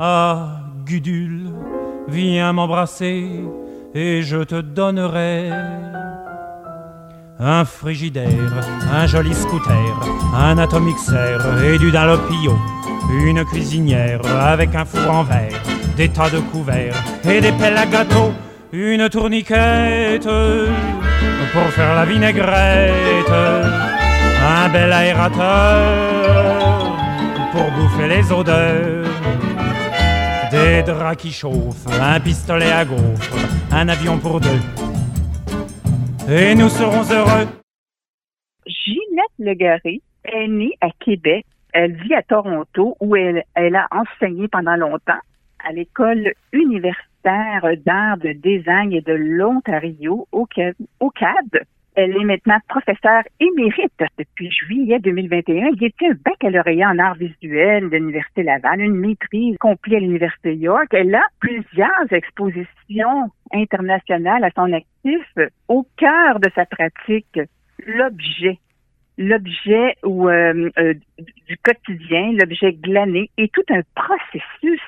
Ah, Gudule, viens m'embrasser et je te donnerai un frigidaire, un joli scooter, un atomixer et du dalopio, une cuisinière avec un four en verre, des tas de couverts et des pelles à gâteau, une tourniquette pour faire la vinaigrette, un bel aérateur pour bouffer les odeurs. Des draps qui chauffent, un pistolet à gaufres, un avion pour deux. Et nous serons heureux. Ginette Legaré est née à Québec. Elle vit à Toronto où elle, a enseigné pendant longtemps à l'école universitaire d'art, de design et de l'Ontario au CAD. Elle est maintenant professeure émérite depuis juillet 2021. Il était un baccalauréat en arts visuels de l'Université Laval, une maîtrise complète à l'Université York. Elle a plusieurs expositions internationales à son actif. Au cœur de sa pratique, l'objet l'objet ou euh, euh, du quotidien, l'objet glané, est tout un processus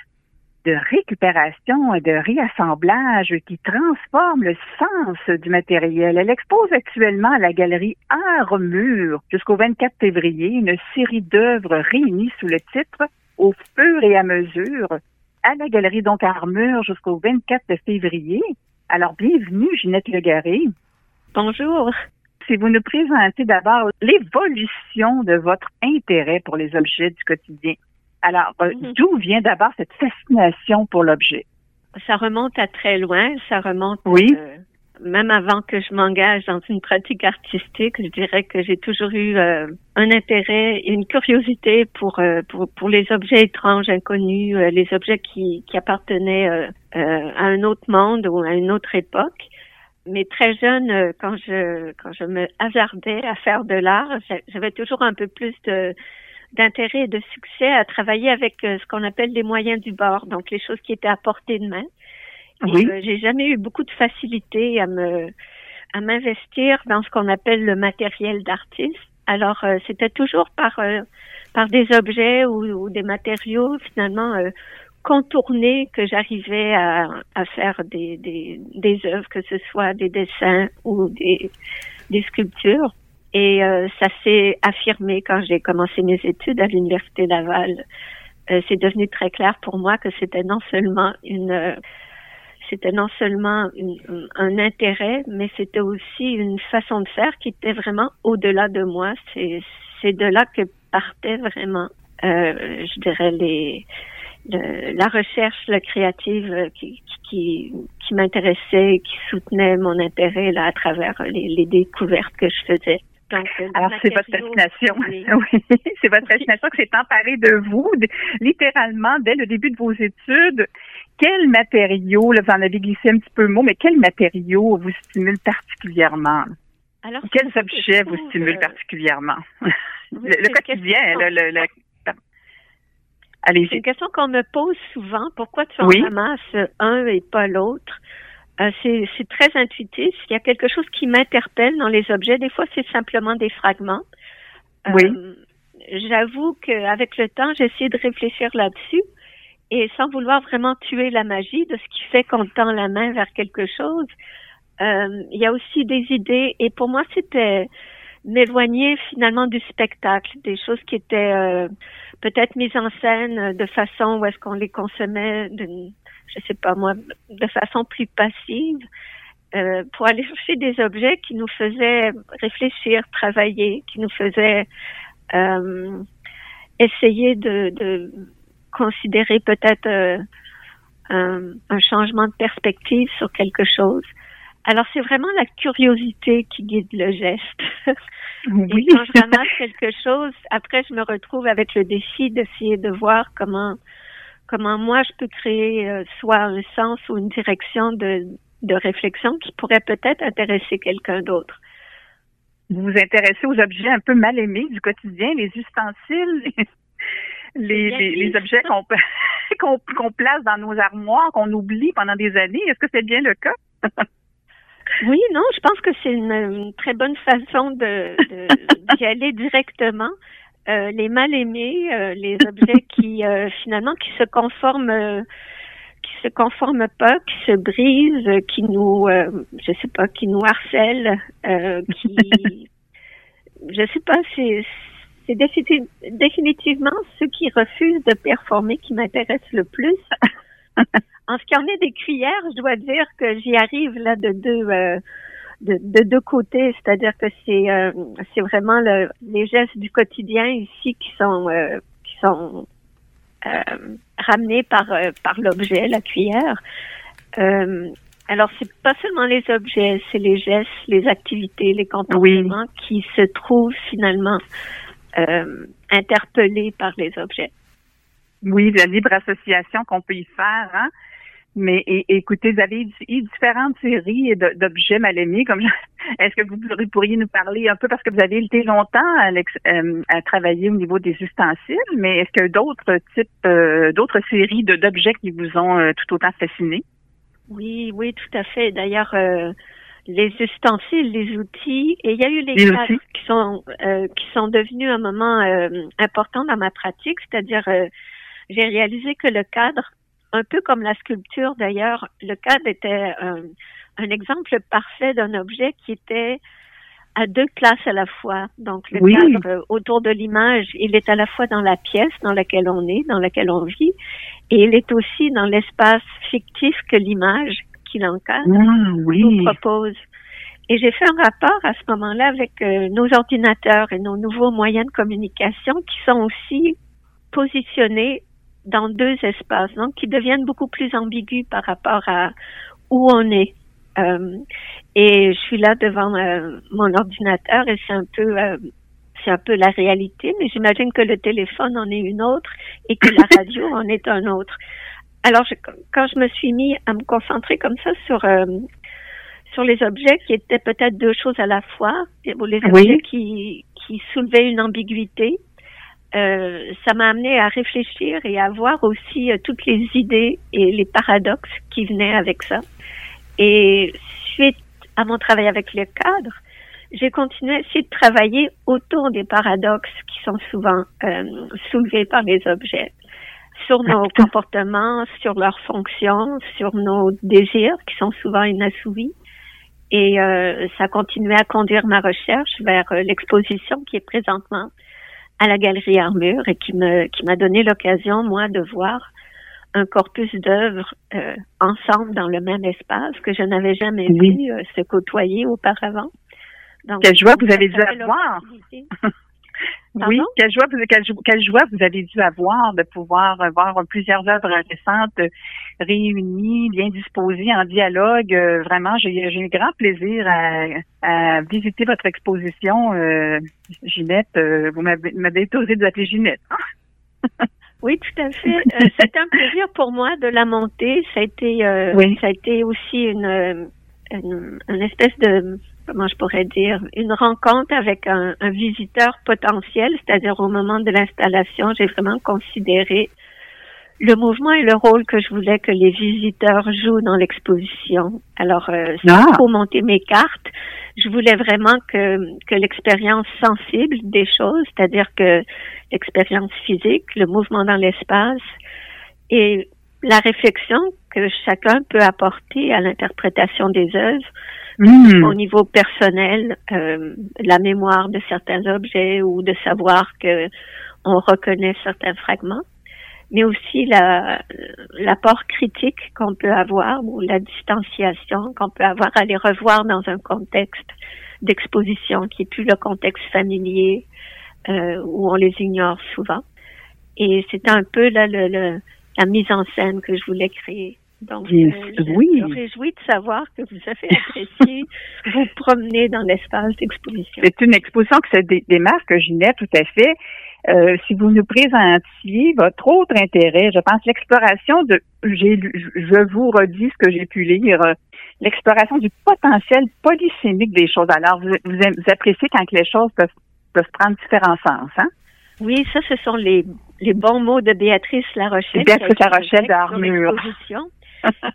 de récupération et de réassemblage qui transforme le sens du matériel. Elle expose actuellement à la galerie Armure jusqu'au 24 février une série d'œuvres réunies sous le titre Au fur et à mesure à la galerie donc Armure jusqu'au 24 février. Alors bienvenue Ginette Legaré. Bonjour. Si vous nous présentez d'abord l'évolution de votre intérêt pour les objets du quotidien. Alors, euh, Mhm. d'où vient d'abord cette fascination pour l'objet? Ça remonte à très loin. Ça remonte Oui. euh, même avant que je m'engage dans une pratique artistique. Je dirais que j'ai toujours eu euh, un intérêt et une curiosité pour, euh, pour pour les objets étranges, inconnus, euh, les objets qui qui appartenaient euh, euh, à un autre monde ou à une autre époque. Mais très jeune, quand je quand je me hasardais à faire de l'art, j'a- j'avais toujours un peu plus de d'intérêt et de succès à travailler avec euh, ce qu'on appelle les moyens du bord, donc les choses qui étaient à portée de main. Oui. euh, j'ai jamais eu beaucoup de facilité à me à m'investir dans ce qu'on appelle le matériel d'artiste. Alors euh, c'était toujours par euh, par des objets ou, ou des matériaux finalement euh, contournés que j'arrivais à, à faire des, des des œuvres, que ce soit des dessins ou des des sculptures. Et euh, ça s'est affirmé quand j'ai commencé mes études à l'université Laval. Euh, c'est devenu très clair pour moi que c'était non seulement une euh, c'était non seulement une- un intérêt, mais c'était aussi une façon de faire qui était vraiment au-delà de moi. C'est c'est de là que partait vraiment, euh, je dirais les le- la recherche, la créative euh, qui qui, qui m'intéressait, qui soutenait mon intérêt là à travers les, les découvertes que je faisais. Donc, Alors, c'est votre fascination. les- Oui, c'est votre fascination qui s'est emparée de vous, de- littéralement, dès le début de vos études. Quel matériau, là, vous en avez glissé un petit peu le mot, mais quel matériau vous stimule particulièrement? Alors, Quels objets je vous stimulent euh, particulièrement? oui, le, quotidien, question- le, le, le- C'est une question qu'on me pose souvent. Pourquoi tu en Oui. ramasses un et pas l'autre? Euh, c'est c'est très intuitif. Il y a quelque chose qui m'interpelle dans les objets. Des fois, c'est simplement des fragments. Oui. Euh, J'avoue qu'avec le temps, j'ai essayé de réfléchir là-dessus et sans vouloir vraiment tuer la magie de ce qui fait qu'on tend la main vers quelque chose. euh, il y a aussi des idées et pour moi, c'était m'éloigner finalement du spectacle, des choses qui étaient euh, peut-être mises en scène de façon où est-ce qu'on les consommait d'une, je sais pas moi, de façon plus passive, euh, pour aller chercher des objets qui nous faisaient réfléchir, travailler, qui nous faisaient euh, essayer de, de considérer peut-être euh, un, un changement de perspective sur quelque chose. Alors c'est vraiment la curiosité qui guide le geste. Oui. Et quand je ramasse quelque chose, après je me retrouve avec le défi d'essayer de voir comment comment moi je peux créer euh, soit un sens ou une direction de, de réflexion qui pourrait peut-être intéresser quelqu'un d'autre. Vous vous intéressez aux objets un peu mal aimés du quotidien, les ustensiles, les, les, objets qu'on qu'on place dans nos armoires, qu'on oublie pendant des années. Est-ce que c'est bien le cas? Oui, non, je pense que c'est une, une très bonne façon de- d'y aller directement. Euh, les mal aimés, euh, les objets qui euh, finalement qui se conforment, qui se conforment pas, qui se brisent, qui nous, je sais pas, qui nous harcèlent, qui, je sais pas, c'est c'est définitivement ceux qui refusent de performer qui m'intéressent le plus. en ce qui en est des cuillères, je dois dire que j'y arrive là de deux de, de deux côtés, c'est-à-dire que c'est euh, c'est vraiment le, les gestes du quotidien ici qui sont euh, qui sont euh, ramenés par par l'objet, la cuillère. alors c'est pas seulement les objets, c'est les gestes, les activités, les comportements qui se trouvent finalement interpellés par les objets. Oui, la libre association qu'on peut y faire, hein? Mais écoutez, vous avez eu différentes séries d'objets mal aimés. Comme est-ce que vous pourriez nous parler un peu parce que vous avez été longtemps à, euh, à travailler au niveau des ustensiles, mais est-ce qu'il y a d'autres types, euh, d'autres séries d'objets qui vous ont euh, tout autant fasciné? Oui, oui, tout à fait. D'ailleurs, les ustensiles, les outils, et il y a eu les, cadres qui sont qui sont devenus un moment important dans ma pratique, c'est-à-dire j'ai réalisé que le cadre un peu comme la sculpture d'ailleurs, le cadre était un, exemple parfait d'un objet qui était à deux places à la fois. Donc le cadre euh, autour de l'image, il est à la fois dans la pièce dans laquelle on est, dans laquelle on vit, et il est aussi dans l'espace fictif que l'image qui l'encadre ah, nous propose. Et j'ai fait un rapport à ce moment-là avec euh, nos ordinateurs et nos nouveaux moyens de communication qui sont aussi positionnés dans deux espaces, donc qui deviennent beaucoup plus ambigus par rapport à où on est. Euh, et je suis là devant euh, mon ordinateur et c'est un peu euh, c'est un peu la réalité, mais j'imagine que le téléphone en est une autre et que la radio en est un autre. Alors quand je me suis mis à me concentrer comme ça sur sur les objets qui étaient peut-être deux choses à la fois, les objets qui qui soulevaient une ambiguïté euh, ça m'a amené à réfléchir et à voir aussi euh, toutes les idées et les paradoxes qui venaient avec ça. Et suite à mon travail avec le cadre, j'ai continué à essayer de travailler autour des paradoxes qui sont souvent euh, soulevés par les objets, sur nos comportements, sur leurs fonctions, sur nos désirs qui sont souvent inassouvis. Et ça a continué à conduire ma recherche vers l'exposition qui est présentement à la galerie Armure et qui me qui m'a donné l'occasion moi de voir un corpus d'œuvres euh, ensemble dans le même espace que je n'avais jamais vu euh, se côtoyer auparavant. Donc, Quelle joie vous avez dû avoir. Oui, quelle joie, quelle, joie vous avez dû avoir de pouvoir voir plusieurs œuvres récentes réunies, bien disposées en dialogue. Euh, vraiment, j'ai eu grand plaisir à, visiter votre exposition, euh, Ginette. Euh, vous m'avez autorisé de appeler Ginette. Oui, tout à fait. C'était un plaisir pour moi de la monter. Ça a été, ça a été aussi une, une espèce de comment je pourrais dire, une rencontre avec un, visiteur potentiel, c'est-à-dire au moment de l'installation, j'ai vraiment considéré le mouvement et le rôle que je voulais que les visiteurs jouent dans l'exposition. Alors, euh, ah. pour monter mes cartes, je voulais vraiment que, que l'expérience sensible des choses, c'est-à-dire que l'expérience physique, le mouvement dans l'espace et la réflexion que chacun peut apporter à l'interprétation des œuvres Hmm. au niveau personnel, euh, la mémoire de certains objets ou de savoir que on reconnaît certains fragments, mais aussi la, l'apport critique qu'on peut avoir ou la distanciation qu'on peut avoir à les revoir dans un contexte d'exposition qui est plus le contexte familier euh, où on les ignore souvent. Et c'est un peu là, le, la mise en scène que je voulais créer. Donc, euh, je oui. me réjouis de savoir que vous avez apprécié vous promener dans l'espace d'exposition. C'est une exposition que se démarque, Ginette, tout à fait. Euh, si vous nous présentiez votre autre intérêt, je pense l'exploration de, j'ai, je vous redis ce que j'ai pu lire, euh, l'exploration du potentiel polysémique des choses. Alors, vous, vous, appréciez quand les choses peuvent, peuvent prendre différents sens, hein? Oui, ça, ce sont les, les bons mots de Béatrice Larochelle. Béatrice Larochelle d'Armure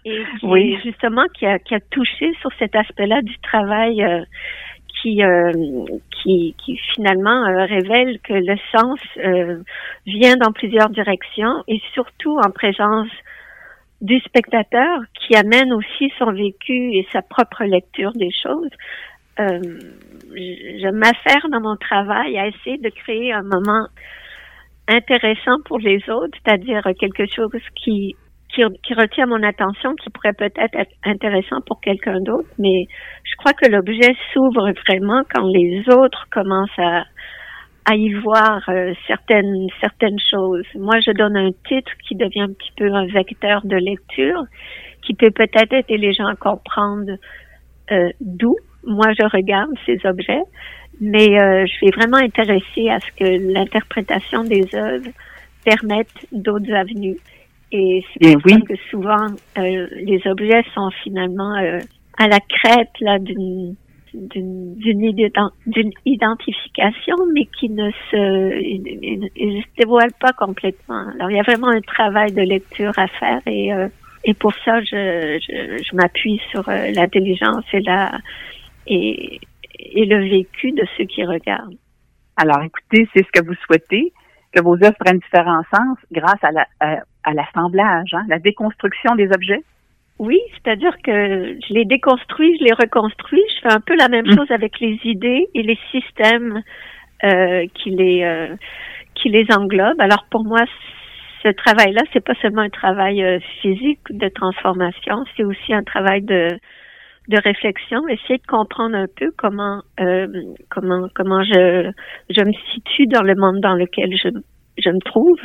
et qui oui. justement qui a, qui a touché sur cet aspect-là du travail euh, qui, euh, qui, qui finalement euh, révèle que le sens euh, vient dans plusieurs directions et surtout en présence du spectateur qui amène aussi son vécu et sa propre lecture des choses. Euh, je m'affaire dans mon travail à essayer de créer un moment intéressant pour les autres, c'est-à-dire quelque chose qui qui, retient mon attention, qui pourrait peut-être être intéressant pour quelqu'un d'autre, mais je crois que l'objet s'ouvre vraiment quand les autres commencent à, à y voir euh, certaines certaines choses. Moi, je donne un titre qui devient un petit peu un vecteur de lecture, qui peut peut-être aider les gens à comprendre euh, d'où moi je regarde ces objets, mais euh, je suis vraiment intéressée à ce que l'interprétation des œuvres permette d'autres avenues. Et c'est pour ça que souvent euh, les objets sont finalement euh, à la crête là d'une d'une identification, mais qui ne se, dévoile pas complètement. Alors, il y a vraiment un travail de lecture à faire et, euh, et pour ça, je, je, je m'appuie sur l'intelligence et la et, et le vécu de ceux qui regardent. Alors, écoutez, c'est ce que vous souhaitez, que vos œuvres prennent différents sens grâce à la, à l'assemblage, hein, la déconstruction des objets? Oui, c'est-à-dire que je les déconstruis, je les reconstruis. Je fais un peu la même mm. chose avec les idées et les systèmes euh, qui les euh, qui les englobent. Alors pour moi, ce travail-là, c'est pas seulement un travail euh, physique de transformation, c'est aussi un travail de de réflexion, essayer de comprendre un peu comment euh, comment comment je je me situe dans le monde dans lequel je je me trouve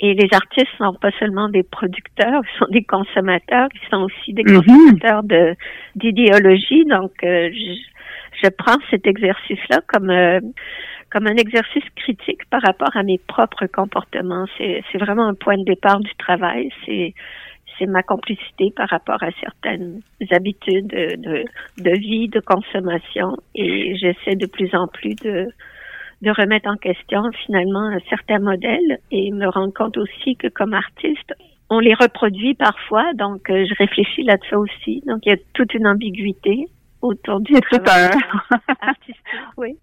et les artistes sont pas seulement des producteurs, ils sont des consommateurs, ils sont aussi des mhm. consommateurs de d'idéologie. Donc, euh, je, je, prends cet exercice-là comme euh, comme un exercice critique par rapport à mes propres comportements. C'est c'est vraiment un point de départ du travail. C'est c'est ma complicité par rapport à certaines habitudes de, de vie, de consommation, et j'essaie de plus en plus de de remettre en question finalement certains modèles et me rendre compte aussi que comme artiste, on les reproduit parfois, donc euh, je réfléchis là-dessus aussi. Donc il y a toute une ambiguïté autour du travail artistique, oui.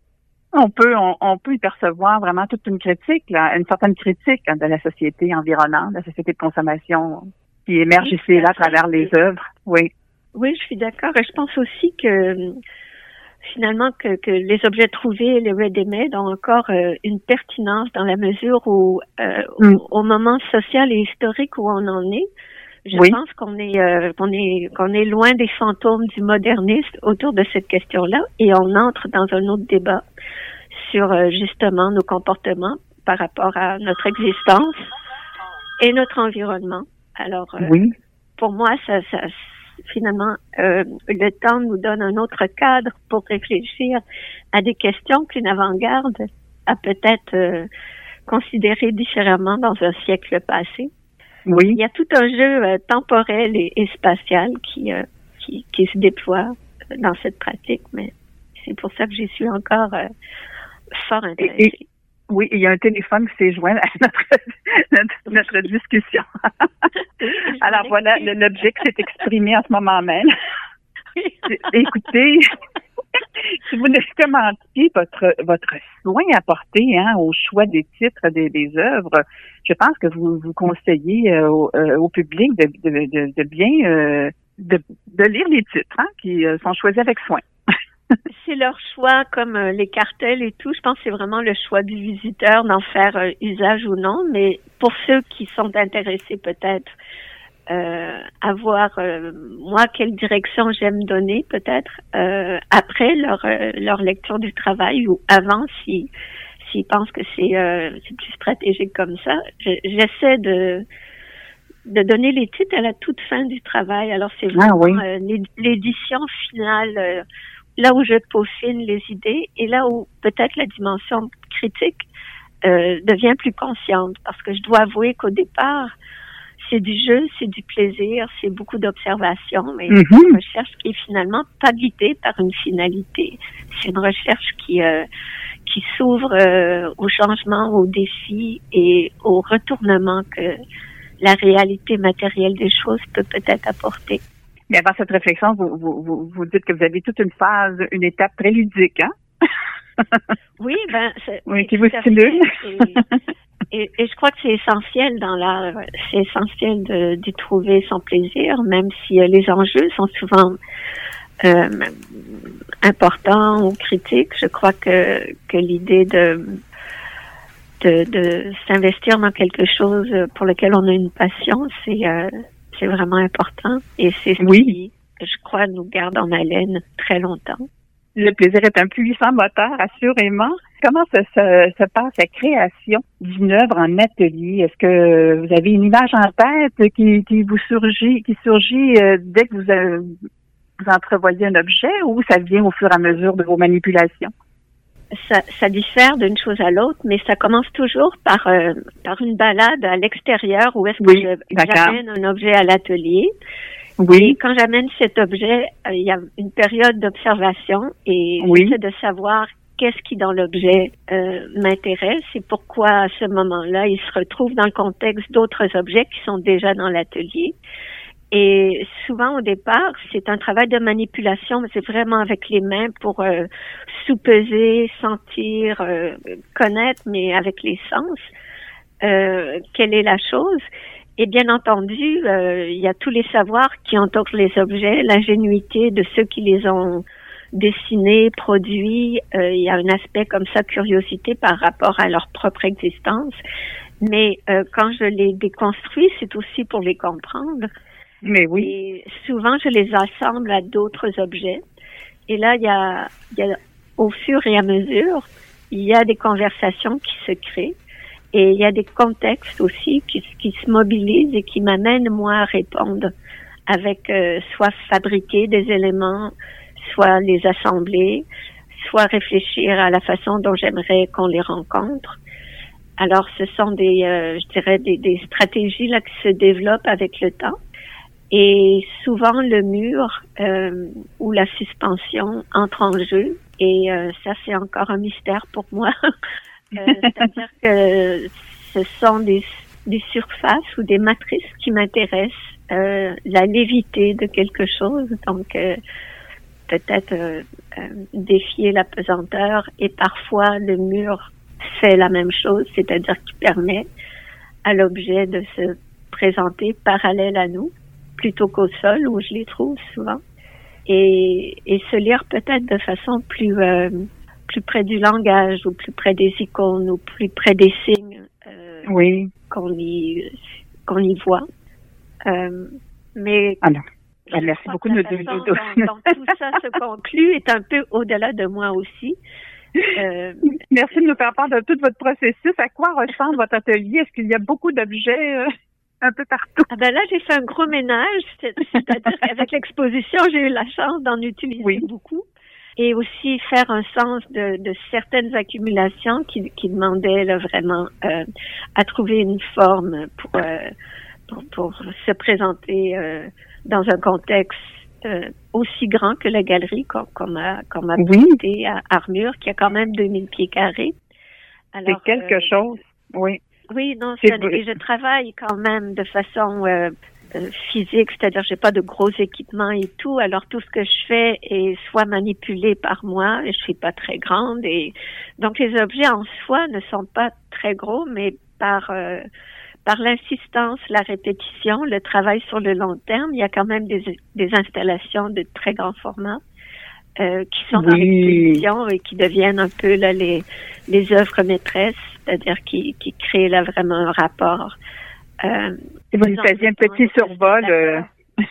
On peut, on, peut y percevoir vraiment toute une critique, là, une certaine critique de la société environnante, de la société de consommation qui émerge ici et là à travers les œuvres. Oui. Oui, je suis d'accord. Et je pense aussi que finalement que, que, les objets trouvés, les ready-made, ont encore euh, une pertinence dans la mesure où, euh, mm. au, moment social et historique où on en est, je pense qu'on est euh, qu'on est qu'on est loin des fantômes du modernisme autour de cette question-là et on entre dans un autre débat sur justement nos comportements par rapport à notre existence et notre environnement. Alors, pour moi, ça, ça finalement, euh, le temps nous donne un autre cadre pour réfléchir à des questions qu'une avant-garde a peut-être euh, considérées différemment dans un siècle passé. Oui. Il y a tout un jeu euh, temporel et, spatial qui, qui, qui, se déploie dans cette pratique, mais c'est pour ça que j'y suis encore fort intéressée. Oui, il y a un téléphone qui s'est joint à notre, notre, discussion. Alors voilà, l'objet qui s'est exprimé en ce moment même. Écoutez, si vous nous commentiez votre, votre soin apporté hein, au choix des titres des, des œuvres, je pense que vous vous conseillez euh, au, euh, au, public de, de, de, bien euh, de, de lire les titres hein, qui sont choisis avec soin c'est leur choix, comme euh, les cartels et tout. Je pense que c'est vraiment le choix du visiteur d'en faire euh, usage ou non. Mais pour ceux qui sont intéressés peut-être euh, à voir euh, moi quelle direction j'aime donner peut-être après leur leur lecture du travail ou avant si s'ils pensent que c'est c'est plus stratégique comme ça. J'essaie de de donner les titres à la toute fin du travail. Alors c'est ah vraiment l'édition finale là où je peaufine les idées et là où peut-être la dimension critique euh, devient plus consciente parce que je dois avouer qu'au départ, c'est du jeu, c'est du plaisir, c'est beaucoup d'observation, mais c'est une recherche qui est finalement pas guidée par une finalité. C'est une recherche qui euh, qui s'ouvre euh, au changement, aux défis et au retournement que la réalité matérielle des choses peut peut-être apporter. Mais avant cette réflexion, vous, vous, vous, dites que vous avez toute une phase, une étape très ludique, hein? oui, ben, oui, qui vous stimule. Et, et, je crois que c'est essentiel dans l'art, c'est essentiel d'y trouver son plaisir, même si euh, les enjeux sont souvent euh, importants ou critiques. Je crois que, que l'idée de, de, de s'investir dans quelque chose pour lequel on a une passion, c'est euh, c'est vraiment important. Et c'est ce qui, je crois, nous garde en haleine très longtemps. Le plaisir est un puissant moteur, assurément. Comment se, se, passe la création d'une œuvre en atelier? Est-ce que vous avez une image en tête qui, qui vous surgit, qui surgit euh, dès que vous, euh, vous entrevoyez un objet ou ça vient au fur et à mesure de vos manipulations? Ça, ça diffère d'une chose à l'autre, mais ça commence toujours par euh, par une balade à l'extérieur où est-ce que j'amène un objet à l'atelier. Oui. quand j'amène cet objet, euh, il y a une période d'observation et oui. j'essaie de savoir qu'est-ce qui dans l'objet euh, m'intéresse et pourquoi à ce moment-là il se retrouve dans le contexte d'autres objets qui sont déjà dans l'atelier. Et souvent au départ, c'est un travail de manipulation, mais c'est vraiment avec les mains pour euh, sous-peser, sentir, euh, connaître, mais avec les sens, euh, quelle est la chose? Et bien entendu, euh, il y a tous les savoirs qui entourent les objets, l'ingénuité de ceux qui les ont dessinés, produits. Euh, il y a un aspect comme ça, curiosité par rapport à leur propre existence. Mais euh, quand je les déconstruis, c'est aussi pour les comprendre. Mais oui. Et souvent, je les assemble à d'autres objets. Et là, il y a, y a, au fur et à mesure, il y a des conversations qui se créent. Et il y a des contextes aussi qui, qui se mobilisent et qui m'amènent moi à répondre avec euh, soit fabriquer des éléments, soit les assembler, soit réfléchir à la façon dont j'aimerais qu'on les rencontre. Alors, ce sont des, euh, je dirais, des, des, stratégies là qui se développent avec le temps. Et souvent, le mur euh, ou la suspension entre en jeu. Et euh, ça, c'est encore un mystère pour moi. Euh, c'est-à-dire que ce sont des, des, surfaces ou des matrices qui m'intéressent, euh, la lévité de quelque chose, donc euh, peut-être défier la pesanteur et parfois le mur fait la même chose, c'est-à-dire qu'il permet à l'objet de se présenter parallèle à nous plutôt qu'au sol où je les trouve souvent et, et se lire peut-être de façon plus plus près du langage ou plus près des icônes ou plus près des signes euh, oui. qu'on y qu'on y voit. Euh, mais ah merci beaucoup de nous tout ça se conclut est un peu au-delà de moi aussi. Euh, merci de nous faire part de tout votre processus. À quoi ressemble votre atelier? Est-ce qu'il y a beaucoup d'objets euh, un peu partout? Ah ben là, j'ai fait un gros ménage. C'est-à-dire qu'avec l'exposition, j'ai eu la chance d'en utiliser beaucoup et aussi faire un sens de, de certaines accumulations qui, qui demandaient là, vraiment euh, à trouver une forme pour, euh, pour, pour, se présenter euh, dans un contexte euh, aussi grand que la galerie qu'on m'a qu'on m'a oui. à Armure, qui a quand même 2000 pieds carrés. C'est quelque chose, oui. Oui, non, et je travaille quand même de façon euh, physique, c'est-à-dire j'ai pas de gros équipements et tout. Alors tout ce que je fais est soit manipulé par moi, et je suis pas très grande et donc les objets en soi ne sont pas très gros, mais par euh, par l'insistance, la répétition, le travail sur le long terme, il y a quand même des, des installations de très grand format. Euh, qui sont dans l'exposition et qui deviennent un peu là, les, les œuvres maîtresses, c'est-à-dire qui, qui créent là vraiment un rapport euh, si vous nous faisiez un petit survol, euh,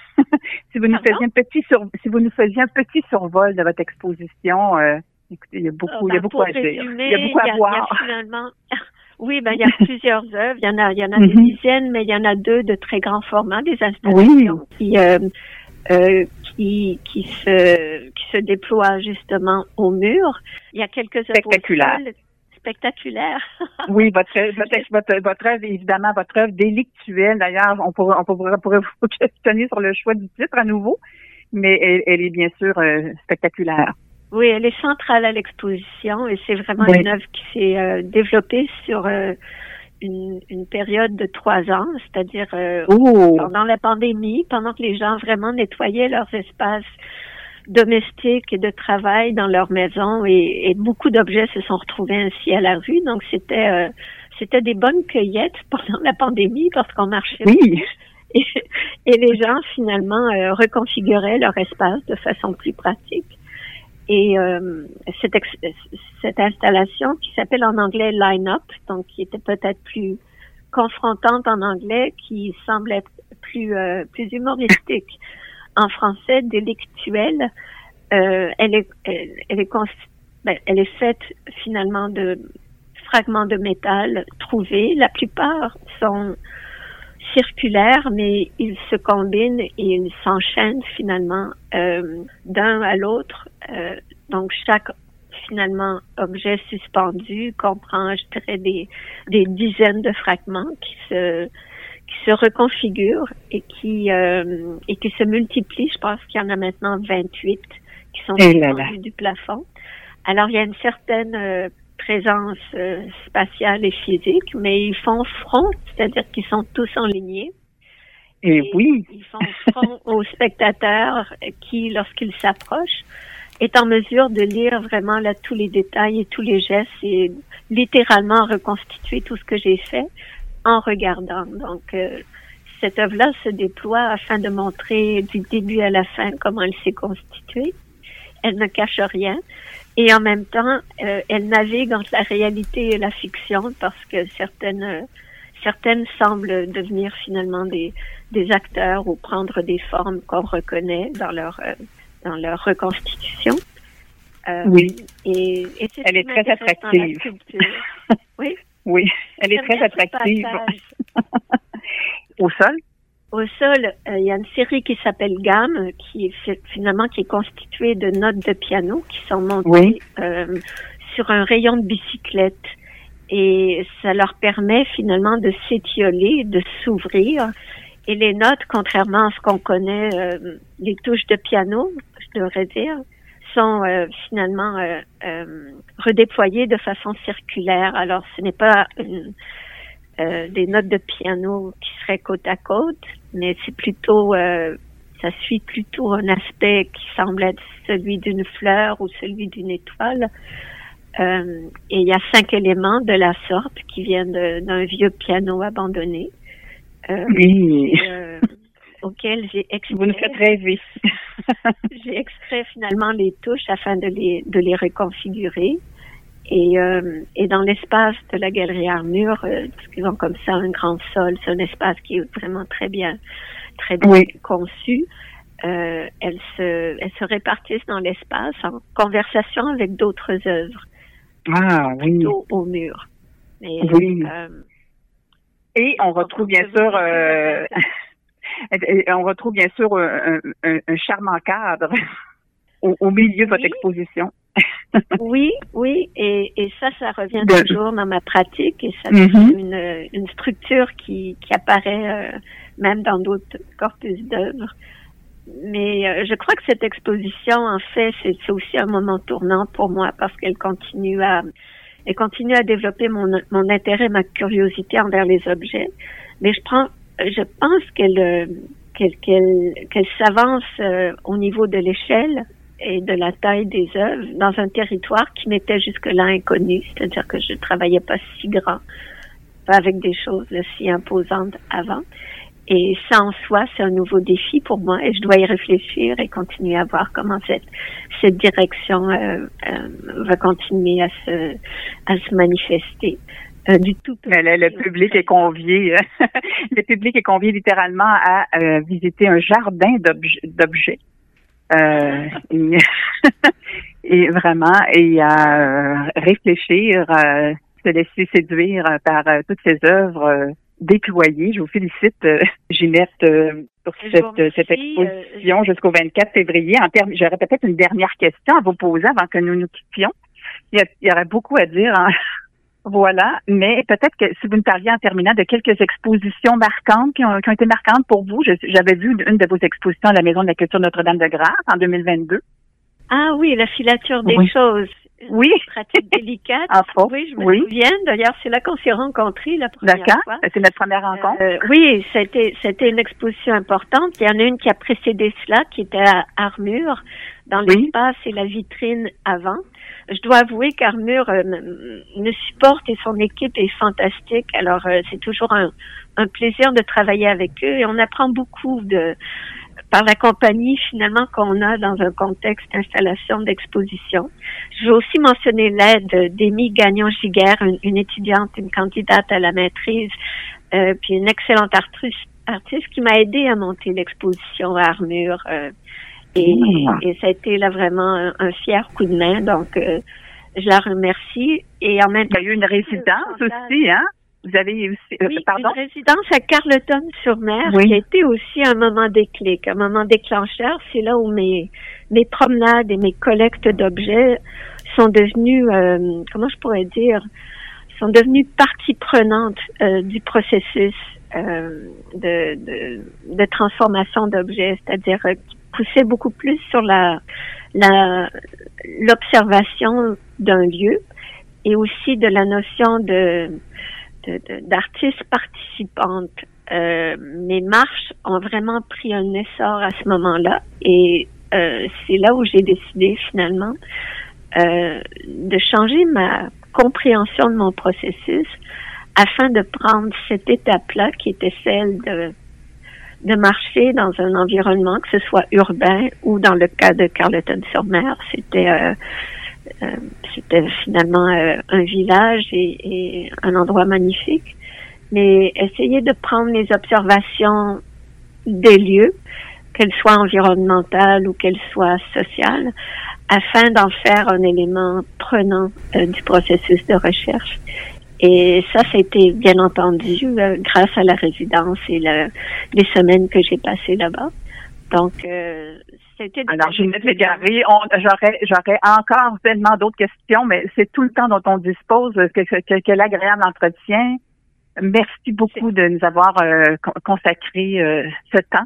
si vous nous faisiez un petit sur, si vous nous faisiez un petit survol de votre exposition, euh, écoutez, il y a beaucoup, il y a ben, beaucoup à dire. Il y a beaucoup à voir. finalement, oui, ben il y a plusieurs œuvres. Il y en a, il y en a des mhm. dizaines, mais il y en a deux de très grand format, des installations qui, euh, euh, qui qui se qui se déploient justement au mur. Il y a quelques spectaculaires spectaculaire. oui, votre, votre, votre, œuvre, évidemment, votre œuvre délictuelle. D'ailleurs, on pourrait, on pourrait, pourrait vous questionner sur le choix du titre à nouveau, mais elle, elle est bien sûr euh, spectaculaire. Oui, elle est centrale à l'exposition et c'est vraiment une œuvre qui s'est euh, développée sur euh, une, une période de trois ans, c'est-à-dire euh, Oh! pendant la pandémie, pendant que les gens vraiment nettoyaient leurs espaces domestiques et de travail dans leur maison et, et beaucoup d'objets se sont retrouvés ainsi à la rue. Donc c'était euh, c'était des bonnes cueillettes pendant la pandémie parce qu'on marchait Oui! et, et les gens finalement euh, reconfiguraient leur espace de façon plus pratique. Et euh, cette, cette installation qui s'appelle en anglais Line Up, donc qui était peut-être plus confrontante en anglais, qui semble être plus euh, plus humoristique en français, délictuelle. Euh, elle est elle, est ben, elle est faite finalement de fragments de métal trouvés. La plupart sont circulaires, mais ils se combinent et ils s'enchaînent finalement euh, d'un à l'autre. Euh, donc chaque finalement objet suspendu comprend, je dirais, des, des dizaines de fragments qui se qui se reconfigurent et qui euh, et qui se multiplient. Je pense qu'il y en a maintenant 28 qui sont Eh suspendus du plafond. Alors il y a une certaine euh, présence euh, spatiale et physique, mais ils font front, c'est-à-dire qu'ils sont tous en lignée. Et oui! Ils font front aux spectateurs qui, lorsqu'ils s'approchent, est en mesure de lire vraiment là tous les détails et tous les gestes et littéralement reconstituer tout ce que j'ai fait en regardant. Donc, euh, cette œuvre-là se déploie afin de montrer du début à la fin comment elle s'est constituée. Elle ne cache rien. Et en même temps, euh, elle navigue entre la réalité et la fiction parce que certaines euh, certaines semblent devenir finalement des des acteurs ou prendre des formes qu'on reconnaît dans leur euh, dans leur reconstitution. Euh, Oui. Et, et c'est Elle est très attractive. Oui. Oui, elle est J'aime très attractive. Au sol? Au sol, euh, il y a une série qui s'appelle Gamme, qui est fi- finalement qui est constituée de notes de piano qui sont montées Oui. euh, sur un rayon de bicyclette. Et ça leur permet finalement de s'étioler, de s'ouvrir. Et les notes, contrairement à ce qu'on connaît, euh, les touches de piano, je devrais dire, sont euh, finalement redéployées de façon circulaire. Alors, ce n'est pas une- euh, des notes de piano qui seraient côte à côte, mais c'est plutôt, euh, ça suit plutôt un aspect qui semble être celui d'une fleur ou celui d'une étoile. Euh, et il y a cinq éléments de la sorte qui viennent d'un vieux piano abandonné. Euh, Oui. et, euh, auquel j'ai Vous nous extrait, faites rêver. j'ai extrait finalement les touches afin de les, de les reconfigurer. Et, euh, et dans l'espace de la galerie Armure, euh, parce qu'ils ont comme ça un grand sol, c'est un espace qui est vraiment très bien, très bien Oui. conçu. Euh, elles se, elles se répartissent dans l'espace en conversation avec d'autres œuvres, Ah oui. plutôt au mur. Mais, Oui. euh, Et on retrouve bien sûr, et on retrouve bien sûr un, un- un charmant cadre au, au milieu de votre Oui. exposition. Oui, oui, et, et ça, ça revient De- toujours dans ma pratique et ça devient une, une structure qui, qui apparaît euh, même dans d'autres corpus d'œuvres. Mais euh, je crois que cette exposition, en fait, c'est aussi un moment tournant pour moi parce qu'elle continue à elle continue à développer mon, mon intérêt, ma curiosité envers les objets. Mais je prends, je pense qu'elle euh, qu'elle qu'elle qu'elle s'avance euh, au niveau de l'échelle et de la taille des œuvres dans un territoire qui m'était jusque-là inconnu, c'est-à-dire que je travaillais pas si grand, pas avec des choses si imposantes avant. Et ça en soi, c'est un nouveau défi pour moi et je dois y réfléchir et continuer à voir comment cette, cette direction euh, euh, va continuer à se, à se manifester. Euh, du tout. Le, le- le public est convié, euh, le public est convié littéralement à euh, visiter un jardin d'obj- d'objets. Euh, et, et vraiment, et à euh, réfléchir, euh, se laisser séduire par toutes ces œuvres déployées. Je vous félicite, Ginette, pour cette, vous remercie, cette exposition jusqu'au 24 février. En termes, j'aurais peut-être une dernière question à vous poser avant que nous nous quittions. Il y, a- il y aurait beaucoup à dire. hein. Voilà, mais peut-être que si vous me parliez en terminant de quelques expositions marquantes qui ont, qui ont été marquantes pour vous. J'avais vu une de vos expositions à la Maison de la Culture Notre-Dame de Grâce en 2022. Ah oui, la filature des Oui. choses. Oui. pratique délicate. Entre Oui, je me oui. souviens. D'ailleurs, c'est là qu'on s'est rencontrés la première D'accord. fois. C'est notre première rencontre. Euh, oui, c'était c'était une exposition importante. Il y en a une qui a précédé cela, qui était à Armure, dans Oui. l'espace et la vitrine avant. Je dois avouer qu'Armure euh, me supporte et son équipe est fantastique. Alors euh, c'est toujours un, un plaisir de travailler avec eux et on apprend beaucoup de par la compagnie finalement qu'on a dans un contexte d'installation d'exposition. Je veux aussi mentionner l'aide d'Amy Gagnon-Giguère, une, une étudiante, une candidate à la maîtrise, euh, puis une excellente artiste, artiste qui m'a aidé à monter l'exposition à Armure. euh, et, Ah. et ça a été là vraiment un, un fier coup de main. Donc, euh, je la remercie. Et en même Il y a eu une résidence aussi, hein? Vous avez aussi, euh, oui, pardon? une résidence à Carleton-sur-Mer Oui. qui a été aussi un moment déclic, un moment déclencheur. C'est là où mes, mes promenades et mes collectes d'objets sont devenues, euh, comment je pourrais dire, sont devenues partie prenante euh, du processus euh, de, de, de transformation d'objets, c'est-à-dire euh, qui poussait beaucoup plus sur la la l'observation d'un lieu et aussi de la notion de d'artistes participantes. Euh, mes marches ont vraiment pris un essor à ce moment-là et euh, c'est là où j'ai décidé finalement euh, de changer ma compréhension de mon processus afin de prendre cette étape-là qui était celle de de marcher dans un environnement, que ce soit urbain ou dans le cas de Carleton-sur-Mer, c'était euh, c'était finalement euh, un village et, un endroit magnifique. Mais essayer de prendre les observations des lieux, qu'elles soient environnementales ou qu'elles soient sociales, afin d'en faire un élément prenant euh, du processus de recherche. Et ça, c'était bien entendu euh, grâce à la résidence et le- les semaines que j'ai passées là-bas. Donc, euh, c'était... Alors, Ginette Légaré, j'aurais, j'aurais encore tellement d'autres questions, mais c'est tout le temps dont on dispose. Que- que- Quel agréable entretien. Merci beaucoup de nous avoir euh, con- consacré euh, ce temps.